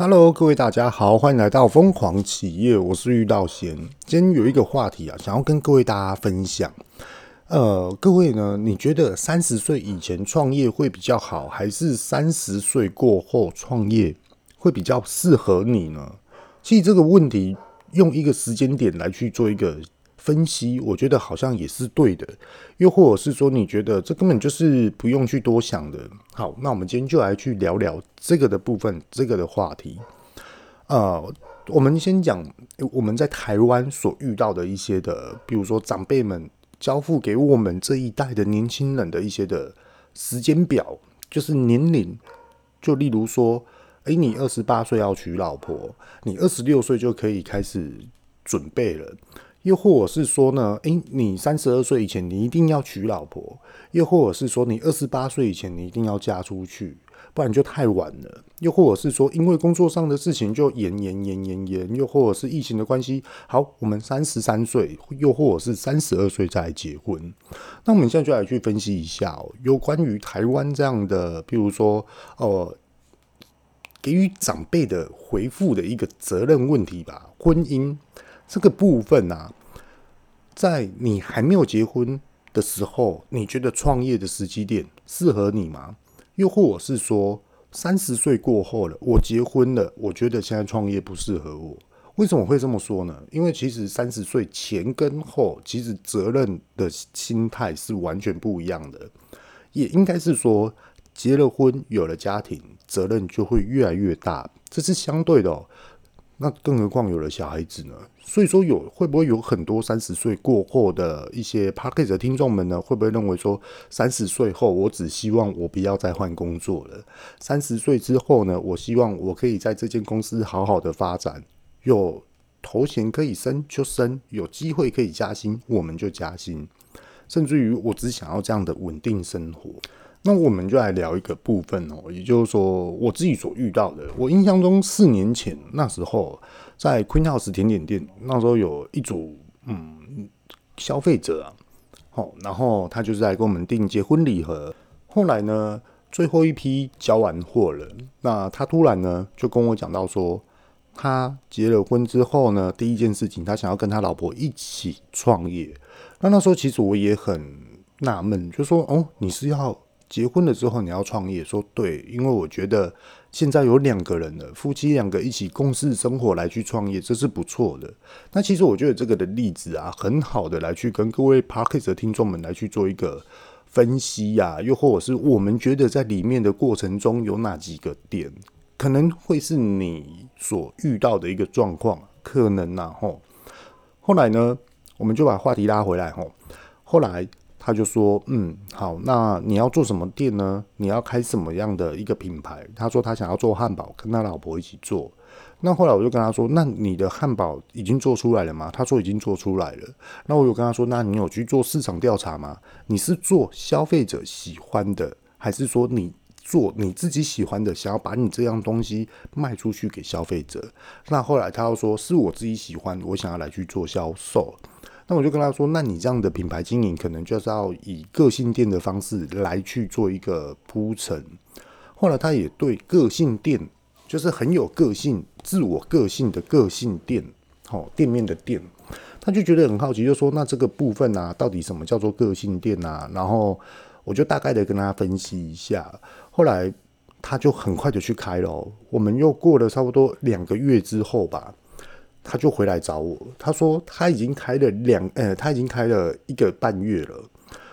Hello，各位大家好，欢迎来到疯狂企业，我是玉道贤。今天有一个话题啊，想要跟各位大家分享。呃，各位呢，你觉得三十岁以前创业会比较好，还是三十岁过后创业会比较适合你呢？其实这个问题用一个时间点来去做一个分析，我觉得好像也是对的。又或者是说，你觉得这根本就是不用去多想的。好，那我们今天就来去聊聊这个的部分，这个的话题。呃，我们先讲我们在台湾所遇到的一些的，比如说长辈们交付给我们这一代的年轻人的一些的时间表，就是年龄。就例如说，诶，你二十八岁要娶老婆，你二十六岁就可以开始准备了。又或者是说呢，诶，你三十二岁以前你一定要娶老婆，又或者是说你二十八岁以前你一定要嫁出去，不然就太晚了。又或者是说，因为工作上的事情就延延延延延，又或者是疫情的关系，好，我们三十三岁，又或者是三十二岁再来结婚。那我们现在就来去分析一下哦，有关于台湾这样的，比如说，呃，给予长辈的回复的一个责任问题吧，婚姻这个部分啊。在你还没有结婚的时候，你觉得创业的时机点适合你吗？又或者是说，三十岁过后了，我结婚了，我觉得现在创业不适合我。为什么会这么说呢？因为其实三十岁前跟后，其实责任的心态是完全不一样的。也应该是说，结了婚，有了家庭，责任就会越来越大，这是相对的哦。那更何况有了小孩子呢？所以说有会不会有很多三十岁过后的一些 Podcast 的听众们呢？会不会认为说三十岁后我只希望我不要再换工作了？三十岁之后呢？我希望我可以在这间公司好好的发展，有头衔可以升就升，有机会可以加薪我们就加薪，甚至于我只想要这样的稳定生活。那我们就来聊一个部分哦，也就是说我自己所遇到的。我印象中四年前那时候，在 Queen House 甜点店，那时候有一组嗯消费者啊，好，然后他就是来跟我们订结婚礼盒。后来呢，最后一批交完货了，那他突然呢就跟我讲到说，他结了婚之后呢，第一件事情他想要跟他老婆一起创业。那那时候其实我也很纳闷，就说哦，你是要？结婚了之后你要创业，说对，因为我觉得现在有两个人了，夫妻两个一起共事生活来去创业，这是不错的。那其实我觉得这个的例子啊，很好的来去跟各位 Podcast 的听众们来去做一个分析呀、又或者是我们觉得在里面的过程中有哪几个点可能会是你所遇到的一个状况，可能呐、啊，吼。后来呢，我们就把话题拉回来，吼，后来。他就说：“嗯，好，那你要做什么店呢？你要开什么样的一个品牌？”他说他想要做汉堡，跟他老婆一起做。那后来我就跟他说：“那你的汉堡已经做出来了吗？”他说已经做出来了。那我有跟他说：“那你有去做市场调查吗？你是做消费者喜欢的，还是说你做你自己喜欢的，想要把你这样东西卖出去给消费者？”那后来他又说：“是我自己喜欢，我想要来去做销售。”那我就跟他说：“那你这样的品牌经营，可能就是要以个性店的方式来去做一个铺陈。”后来他也对个性店，就是很有个性、自我个性的个性店，好店面的店，他就觉得很好奇，就说：“那这个部分啊，到底什么叫做个性店啊？”然后我就大概的跟他分析一下。后来他就很快的去开了。我们又过了差不多两个月之后吧。他就回来找我，他说他已经开了两，呃，他已经开了一个半月了。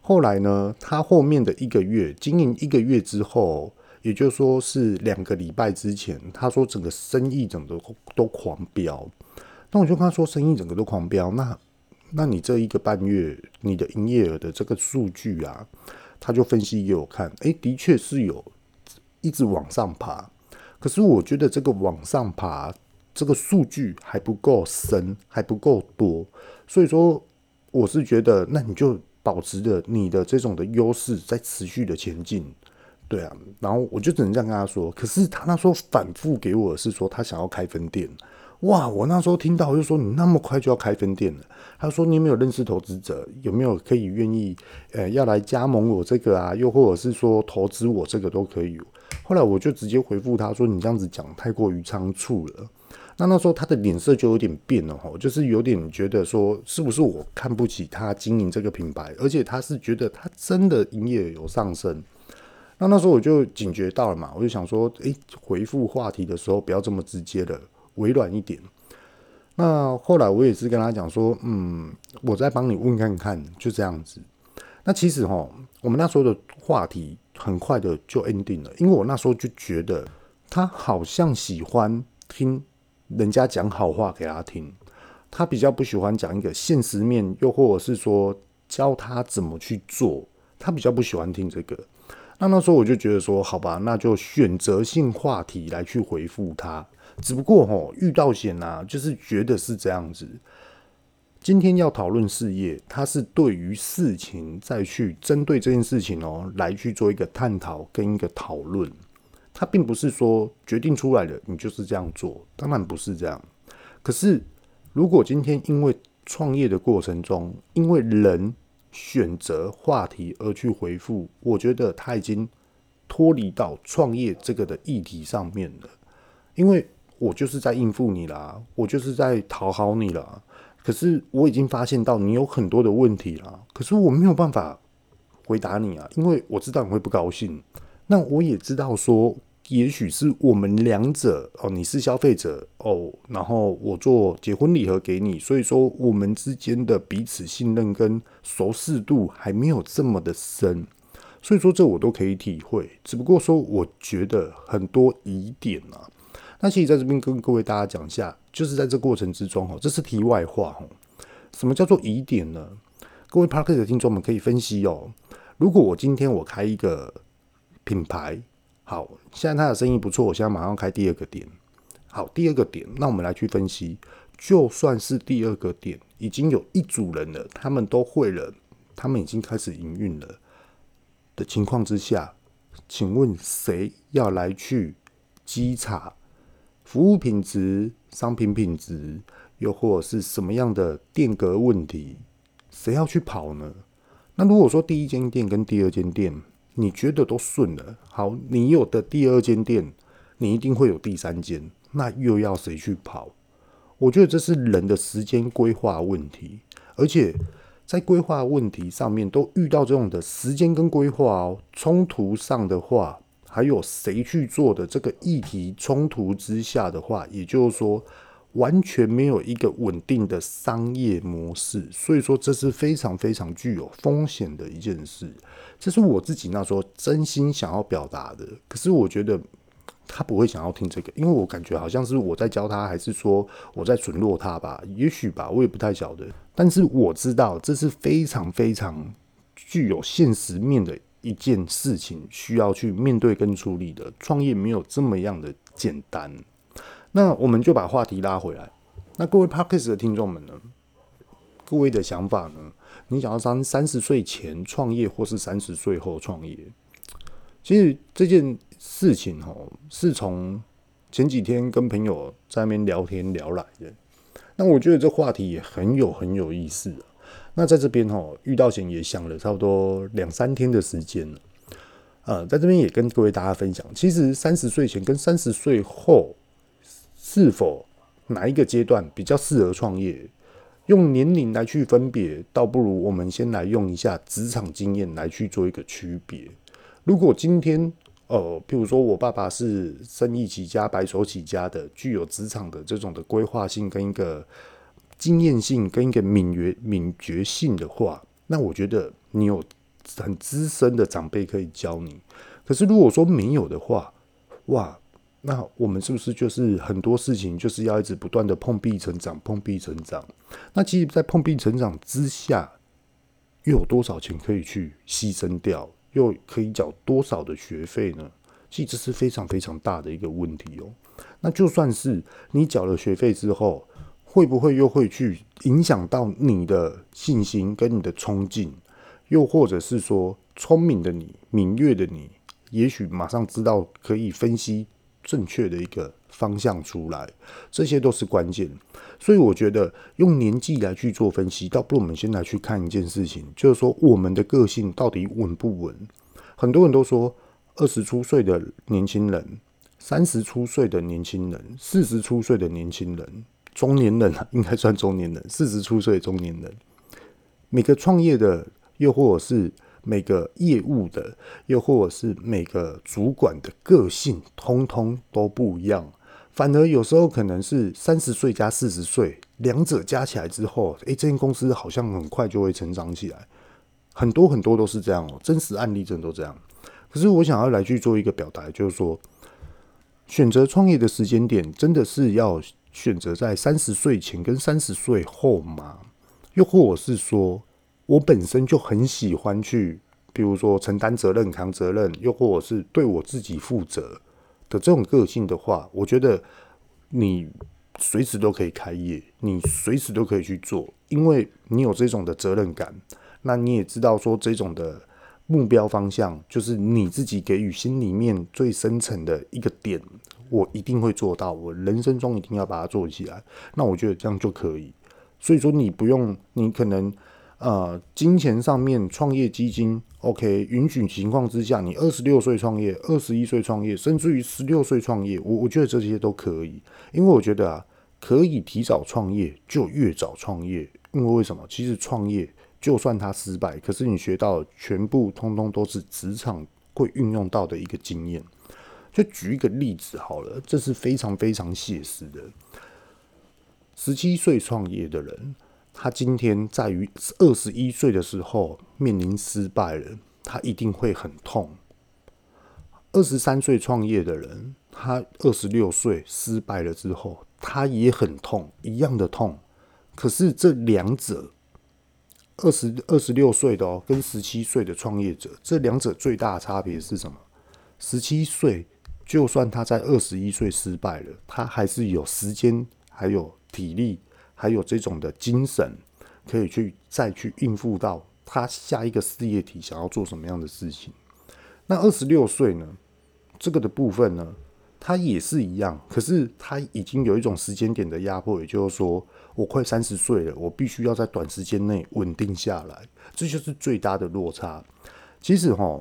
后来呢，他后面的一个月经营一个月之后，也就是说是两个礼拜之前，他说整个生意整个都狂飙。那我就跟他说，生意整个都狂飙，那那你这一个半月你的营业额的这个数据啊，他就分析给我看，哎，的确是有一直往上爬。可是我觉得这个往上爬。这个数据还不够深，还不够多，所以说我是觉得，那你就保持着你的这种的优势，在持续的前进，对啊。然后我就只能这样跟他说。可是他那时候反复给我是说，他想要开分店。哇！我那时候听到就说，你那么快就要开分店了？他说你有没有认识投资者？有没有可以愿意呃要来加盟我这个啊？又或者是说投资我这个都可以？后来我就直接回复他说：“你这样子讲太过于仓促了。”那那时候他的脸色就有点变了哈，就是有点觉得说，是不是我看不起他经营这个品牌？而且他是觉得他真的营业有上升。那那时候我就警觉到了嘛，我就想说，诶、回复话题的时候不要这么直接的，委婉一点。那后来我也是跟他讲说，嗯，我再帮你问看看，就这样子。那其实哈，我们那时候的话题很快的就 end 了，因为我那时候就觉得他好像喜欢听人家讲好话给他听，他比较不喜欢讲一个现实面，又或者是说教他怎么去做，他比较不喜欢听这个。那那时候我就觉得说，好吧，那就选择性话题来去回复他。只不过吼，遇到险啊，就是觉得是这样子。今天要讨论事业，他是对于事情再去针对这件事情哦，来去做一个探讨跟一个讨论。他并不是说决定出来的，你就是这样做，当然不是这样。可是如果今天因为创业的过程中，因为人选择话题而去回复，我觉得他已经脱离到创业这个的议题上面了，因为。我就是在应付你啦，我就是在讨好你啦。可是我已经发现到你有很多的问题啦，可是我没有办法回答你啊，因为我知道你会不高兴。那我也知道说，也许是我们两者哦，你是消费者哦，然后我做结婚礼盒给你，所以说我们之间的彼此信任跟熟识度还没有这么的深，所以说这我都可以体会。只不过说，我觉得很多疑点啊。那其实在这边跟各位大家讲一下，就是在这过程之中哈，这是题外话哈。什么叫做疑点呢？各位 Podcast 的听众们可以分析哦。如果我今天我开一个品牌，好，现在他的生意不错，我现在马上开第二个店。好，第二个点，那我们来去分析，就算是第二个点已经有一组人了，他们都会了，他们已经开始营运了的情况之下，请问谁要来去稽查？服务品质、商品品质，又或者是什么样的店格问题，谁要去跑呢？那如果说第一间店跟第二间店，你觉得都顺了，好，你有的第二间店，你一定会有第三间，那又要谁去跑？我觉得这是人的时间规划问题，而且在规划问题上面都遇到这种的时间跟规划哦，冲突上的话。还有谁去做的这个议题冲突之下的话，也就是说，完全没有一个稳定的商业模式，所以说这是非常非常具有风险的一件事。这是我自己那时候真心想要表达的，可是我觉得他不会想要听这个，因为我感觉好像是我在教他，还是说我在损落他吧？也许吧，我也不太晓得。但是我知道这是非常非常具有现实面的。一件事情需要去面对跟处理的，创业没有这么样的简单。那我们就把话题拉回来。那各位 Podcast 的听众们呢？各位的想法呢？你想要三三十岁前创业，或是三十岁后创业？其实这件事情哦，是从前几天跟朋友在那边聊天聊来的。那我觉得这话题也很有很有意思。那在这边哈，遇到前也想了差不多两三天的时间了，呃，在这边也跟各位大家分享，其实三十岁前跟三十岁后是否哪一个阶段比较适合创业，用年龄来去分别，倒不如我们先来用一下职场经验来去做一个区别。如果今天呃，譬如说我爸爸是生意起家、白手起家的，具有职场的这种的规划性跟一个。经验性跟一个敏觉敏觉性的话，那我觉得你有很资深的长辈可以教你。可是如果说没有的话，哇，那我们是不是就是很多事情就是要一直不断的碰壁成长，碰壁成长？那其实，在碰壁成长之下，又有多少钱可以去牺牲掉？又可以缴多少的学费呢？其实这是非常非常大的一个问题哦。那就算是你缴了学费之后，会不会又会去影响到你的信心跟你的冲劲？又或者是说，聪明的你、敏锐的你，也许马上知道可以分析正确的一个方向出来，这些都是关键。所以我觉得用年纪来去做分析，倒不如我们先来去看一件事情，就是说我们的个性到底稳不稳？很多人都说二十出岁的年轻人、三十出岁的年轻人、四十出岁的年轻人、中年人啊，应该算中年人，四十出岁中年人，每个创业的，又或者是每个业务的，又或者是每个主管的个性，通通都不一样。反而有时候可能是三十岁加四十岁，两者加起来之后，诶，这间公司好像很快就会成长起来。很多很多都是这样哦，真实案例真的都这样。可是我想要来去做一个表达，就是说，选择创业的时间点，真的是要选择在三十岁前跟三十岁后吗？又或者是说，我本身就很喜欢去，比如说承担责任、扛责任，又或者是对我自己负责的这种个性的话，我觉得你随时都可以开业，你随时都可以去做，因为你有这种的责任感，那你也知道说这种的。目标方向就是你自己给予心里面最深层的一个点，我一定会做到，我人生中一定要把它做起来。那我觉得这样就可以。所以说你不用，你可能呃金钱上面创业基金 OK 允许情况之下，你二十六岁创业，二十一岁创业，甚至于十六岁创业，我我觉得这些都可以，因为我觉得啊，可以提早创业就越早创业，因为为什么？其实创业。就算他失败，可是你学到全部通通都是职场会运用到的一个经验。就举一个例子好了，这是非常非常写实的。十七岁创业的人，他今天在于二十一岁的时候面临失败了，他一定会很痛。二十三岁创业的人，他二十六岁失败了之后，他也很痛，一样的痛。可是这两者。二十二十六岁的哦，跟十七岁的创业者，这两者最大的差别是什么？十七岁，就算他在二十一岁失败了，他还是有时间、还有体力、还有这种的精神，可以去再去应付到他下一个事业体想要做什么样的事情。那二十六岁呢？这个的部分呢，他也是一样，可是他已经有一种时间点的压迫，也就是说。我快三十岁了，我必须要在短时间内稳定下来，这就是最大的落差。其实哈，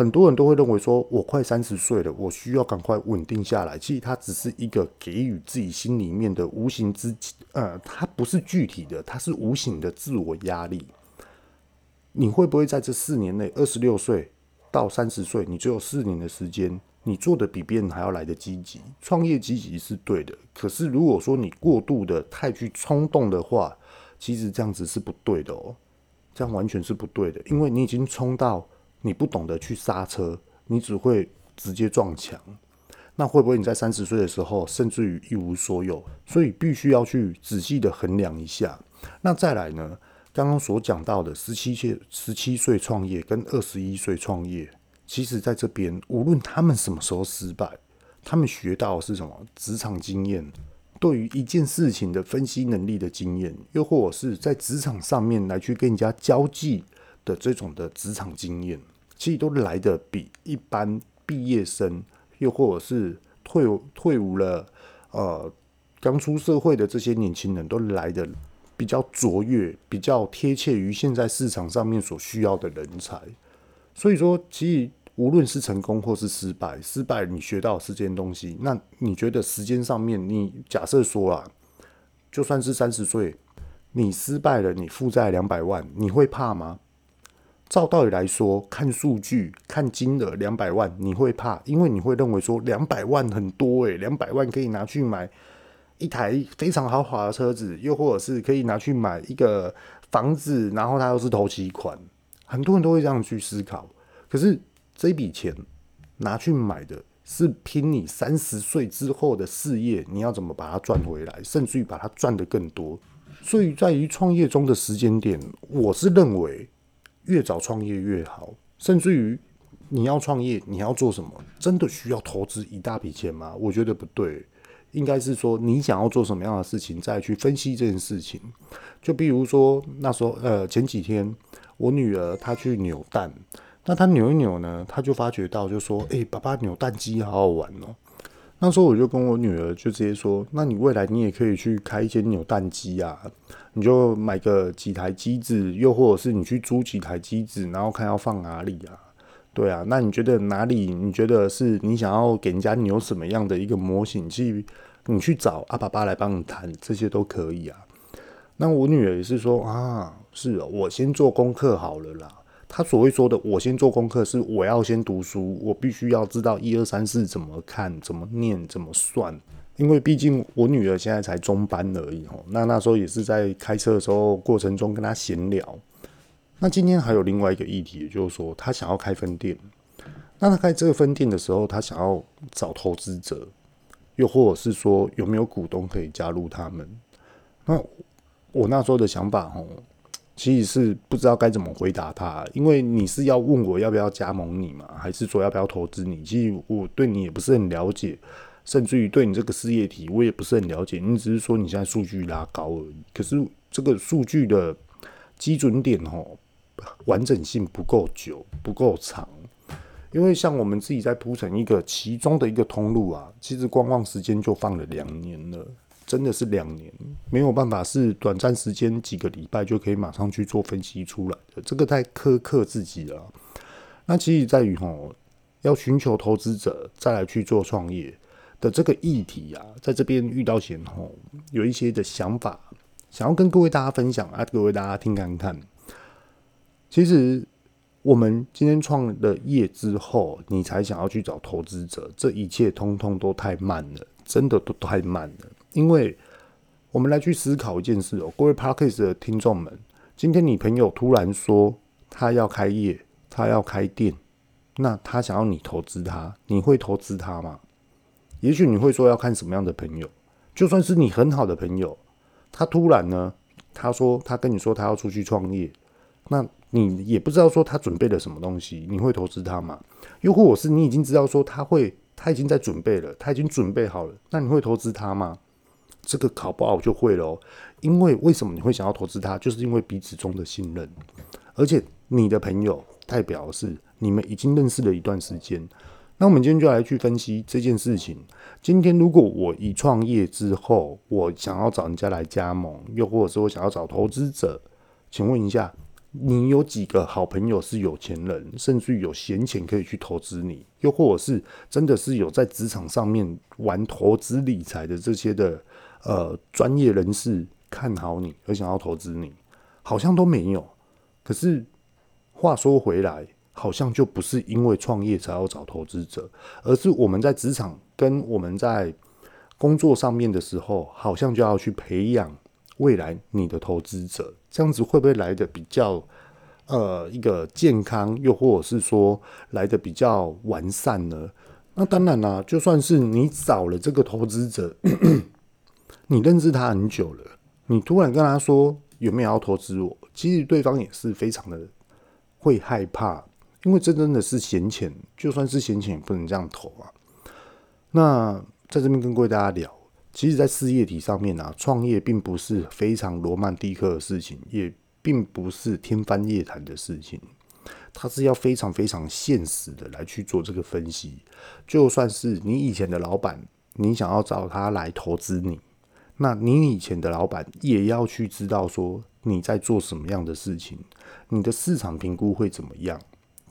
很多人都会认为说，我快三十岁了，我需要赶快稳定下来。其实它只是一个给予自己心里面的无形之，呃，它不是具体的，它是无形的自我压力。你会不会在这四年内，二十六岁到三十岁，你只有四年的时间？你做的比别人还要来得积极，创业积极是对的。可是如果说你过度的太去冲动的话，其实这样子是不对的哦，这样完全是不对的，因为你已经冲到你不懂得去刹车，你只会直接撞墙。那会不会你在三十岁的时候，甚至于一无所有？所以必须要去仔细的衡量一下。那再来呢？刚刚所讲到的十七岁十七岁创业跟二十一岁创业。其实，在这边，无论他们什么时候失败，他们学到的是什么？职场经验，对于一件事情的分析能力的经验，又或者是在职场上面来去跟人家交际的这种的职场经验，其实都来得比一般毕业生，又或者是退退伍了，呃，刚出社会的这些年轻人都来得比较卓越，比较贴切于现在市场上面所需要的人才。所以说，其实。无论是成功或是失败，失败你学到是件东西。那你觉得时间上面，你假设说啊，就算是三十岁，你失败了，你负债两百万，你会怕吗？照道理来说，看数据、看金额，两百万你会怕，因为你会认为说两百万很多诶，两百万可以拿去买一台非常豪华的车子，又或者是可以拿去买一个房子，然后它又是头期款，很多人都会这样去思考。可是。这笔钱拿去买的是拼你三十岁之后的事业，你要怎么把它赚回来，甚至于把它赚得更多。所以在于创业中的时间点，我是认为越早创业越好。甚至于你要创业，你要做什么？真的需要投资一大笔钱吗？我觉得不对，应该是说你想要做什么样的事情，再去分析这件事情。就比如说那时候，呃，前几天我女儿她去扭蛋。那她扭一扭呢，她就发觉到，就说：“哎、爸爸扭蛋机好好玩哦。”那时候我就跟我女儿就直接说：“那你未来你也可以去开一间扭蛋机啊，你就买个几台机子，又或者是你去租几台机子，然后看要放哪里啊。对啊，那你觉得哪里？你觉得是你想要给人家你有什么样的一个模型去？你去找阿爸爸来帮你谈，这些都可以啊。那我女儿也是说啊，是哦，我先做功课好了啦。他所谓说的“我先做功课”，是我要先读书，我必须要知道一二三四怎么看、怎么念、怎么算。因为毕竟我女儿现在才中班而已哦。那那时候也是在开车的时候过程中跟她闲聊。那今天还有另外一个议题，也就是说，她想要开分店。那她开这个分店的时候，她想要找投资者。又或者是说有没有股东可以加入他们？那我那时候的想法哦，其实是不知道该怎么回答他，因为你是要问我要不要加盟你嘛，还是说要不要投资你？其实我对你也不是很了解，甚至于对你这个事业体我也不是很了解。你只是说你现在数据拉高而已，可是这个数据的基准点哦，完整性不够久，不够长。因为像我们自己在铺成一个其中的一个通路啊，其实观望时间就放了两年了，真的是两年，没有办法是短暂时间几个礼拜就可以马上去做分析出来的，这个太苛刻自己了。那其实在于吼，要寻求投资者再来去做创业的这个议题啊，在这边遇到前吼，有一些的想法，想要跟各位大家分享啊，各位大家听看看，其实。我们今天创了业之后，你才想要去找投资者，这一切通通都太慢了，真的都太慢了。因为我们来去思考一件事哦，各位 Podcast 的听众们，今天你朋友突然说他要开业，他要开店，那他想要你投资他，你会投资他吗？也许你会说要看什么样的朋友，就算是你很好的朋友，他突然呢，他说他跟你说他要出去创业，那。你也不知道说他准备了什么东西，你会投资他吗？又或者是你已经知道说他会，他已经在准备了，他已经准备好了，那你会投资他吗？这个考不好就会喽。因为为什么你会想要投资他？就是因为彼此中的信任，而且你的朋友代表是你们已经认识了一段时间。那我们今天就来去分析这件事情。今天如果我一创业之后，我想要找人家来加盟，又或者说我想要找投资者，请问一下。你有几个好朋友是有钱人，甚至有闲钱可以去投资你，又或者是真的是有在职场上面玩投资理财的这些的呃专业人士看好你而想要投资你，好像都没有。可是话说回来，好像就不是因为创业才要找投资者，而是我们在职场跟我们在工作上面的时候，好像就要去培养。未来你的投资者这样子会不会来得比较呃一个健康，又或者是说来得比较完善呢？那当然啦，就算是你找了这个投资者，你认识他很久了，你突然跟他说有没有要投资我，其实对方也是非常的会害怕，因为这真的是闲钱，就算是闲钱也不能这样投啊。那在这边跟各位大家聊。其实，在事业体上面啊，创业并不是非常罗曼蒂克的事情，也并不是天方夜谭的事情。它是要非常非常现实的来去做这个分析。就算是你以前的老板，你想要找他来投资你，那你以前的老板也要去知道说你在做什么样的事情，你的市场评估会怎么样，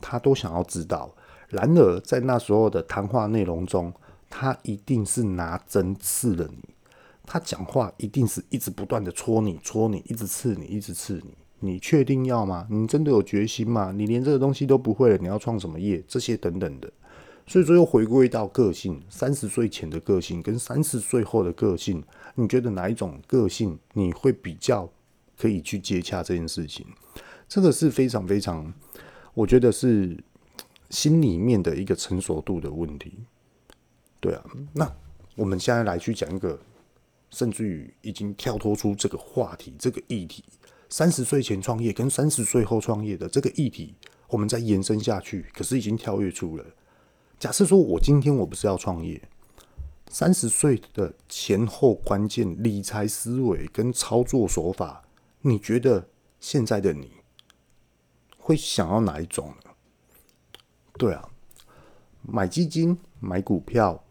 他都想要知道。然而，在那时候的谈话内容中，他一定是拿针刺了你，他讲话一定是一直不断的戳你、戳你，一直刺你、一直刺你。你确定要吗？你真的有决心吗？你连这个东西都不会了，你要创什么业？这些等等的。所以说，又回归到个性，三十岁前的个性跟三十岁后的个性，你觉得哪一种个性你会比较可以去接洽这件事情？这个是非常非常，我觉得是心里面的一个成熟度的问题。对啊，那我们现在来去讲一个，甚至于已经跳脱出这个话题、这个议题，三十岁前创业跟三十岁后创业的这个议题，我们再延伸下去，可是已经跳跃出了。假设说我今天我不是要创业，三十岁的前后关键理财思维跟操作手法，你觉得现在的你会想要哪一种呢？对啊，买基金、买股票。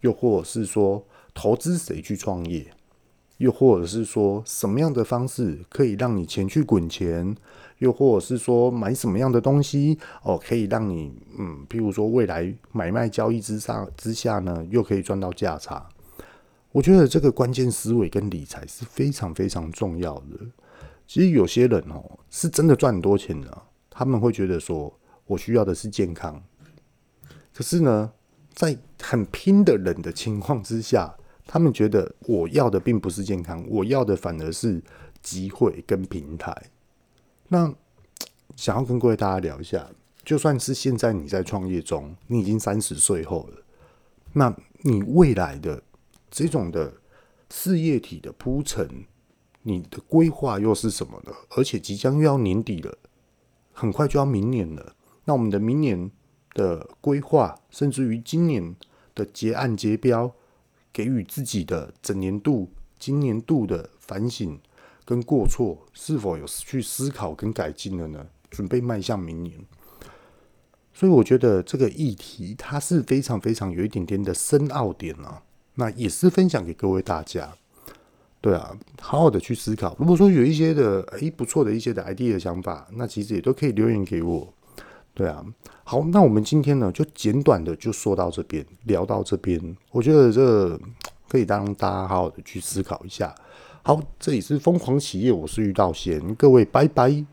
又或者是说，投资谁去创业？又或者是说什么样的方式可以让你钱去滚钱？又或者是说买什么样的东西哦，可以让你嗯，譬如说未来买卖交易之上之下呢，又可以赚到价差。我觉得这个关键思维跟理财是非常非常重要的。其实有些人哦，是真的赚很多钱的，他们会觉得说我需要的是健康，可是呢，在很拼的人的情况之下，他们觉得我要的并不是健康，我要的反而是机会跟平台。那想要跟各位大家聊一下，就算是现在你在创业中，你已经三十岁后了，那你未来的这种的事业体的铺陈，你的规划又是什么呢？而且即将又要年底了，很快就要明年了。那我们的明年的规划，甚至于今年的结案结标，给予自己的整年度、今年度的反省。跟过错是否有去思考跟改进了呢？准备迈向明年，所以我觉得这个议题它是非常非常有一点点的深奥点啊。那也是分享给各位大家，对啊，好好的去思考。如果说有一些的诶不错的一些的 idea 的想法，那其实也都可以留言给我。对啊，好，那我们今天呢就简短的就说到这边，聊到这边，我觉得这可以让大家好好的去思考一下。好，这里是疯狂企业，我是玉道贤，各位拜拜。